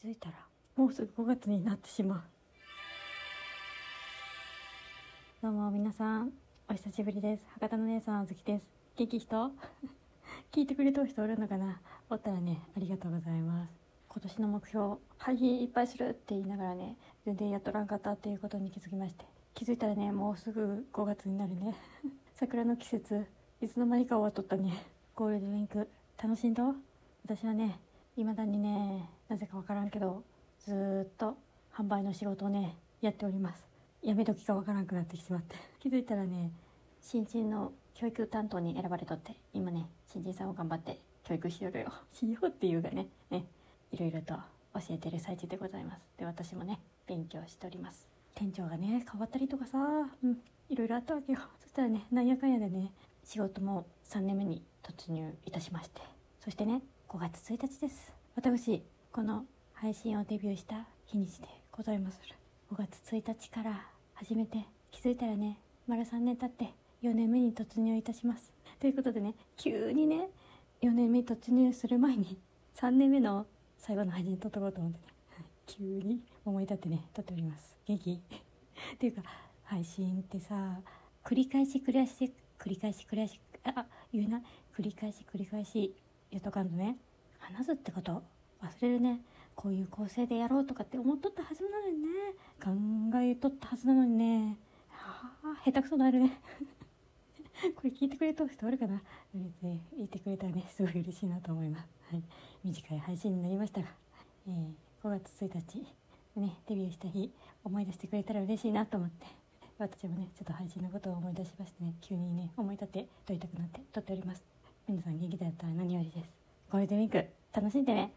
気づいたらもうすぐ5月になってしまう。どうも皆さんお久しぶりです。博多の姉さんあずきです。元気人？聞いてくれた人おるのかな？おったらねありがとうございます。今年の目標配信いっぱいするって言いながらね全然やっとらんかったっていうことに気づきまして。気づいたらねもうすぐ5月になるね。桜の季節いつの間にか終わっとったね。ゴールデンウィーク楽しんど私はね未だにねなぜかわからんけどずっと販売の仕事をねやっております。やめ時がわからんくなってしまって。気づいたらね新人の教育担当に選ばれとって今ね新人さんを頑張って教育しよるよ。しようっていうがねねいろいろと教えてる最中でございます。で私もね勉強しております。店長がね変わったりとかさうんいろいろあったわけよ。そしたらねなんやかんやでね仕事も3年目に突入いたしまして。そしてね5月1日です。私この配信をデビューした日にちでございます5月1日から始めて気づいたらね丸3年経って4年目に突入いたします。ということでね急にね4年目突入する前に3年目の最後の配信撮っとこうと思ってね。急に思い立ってね撮っております。元気？っていうか配信ってさ繰り返し繰り返し繰り返し繰り返しあ言うな。繰り返し繰り返し言っとかんとね話すってこと？忘れるね。こういう構成でやろうとかって思っとったはずなのにね。考えとったはずなのにね。はあ下手くそなるね。これ聞いてくれた人おるかな。言ってくれたらね。すごい嬉しいなと思います、はい、短い配信になりましたが、えー、5月1日。ねデビューした日。思い出してくれたら嬉しいなと思って。私もねちょっと配信のことを思い出しましてね。急にね思い立って撮りたくなって撮っております。皆さん元気だったら何よりです。ゴールデンウィーク楽しんでね。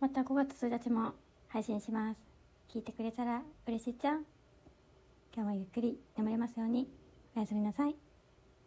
また5月1日も配信します。聞いてくれたら嬉しいじゃん。今日もゆっくり眠れますように。おやすみなさい。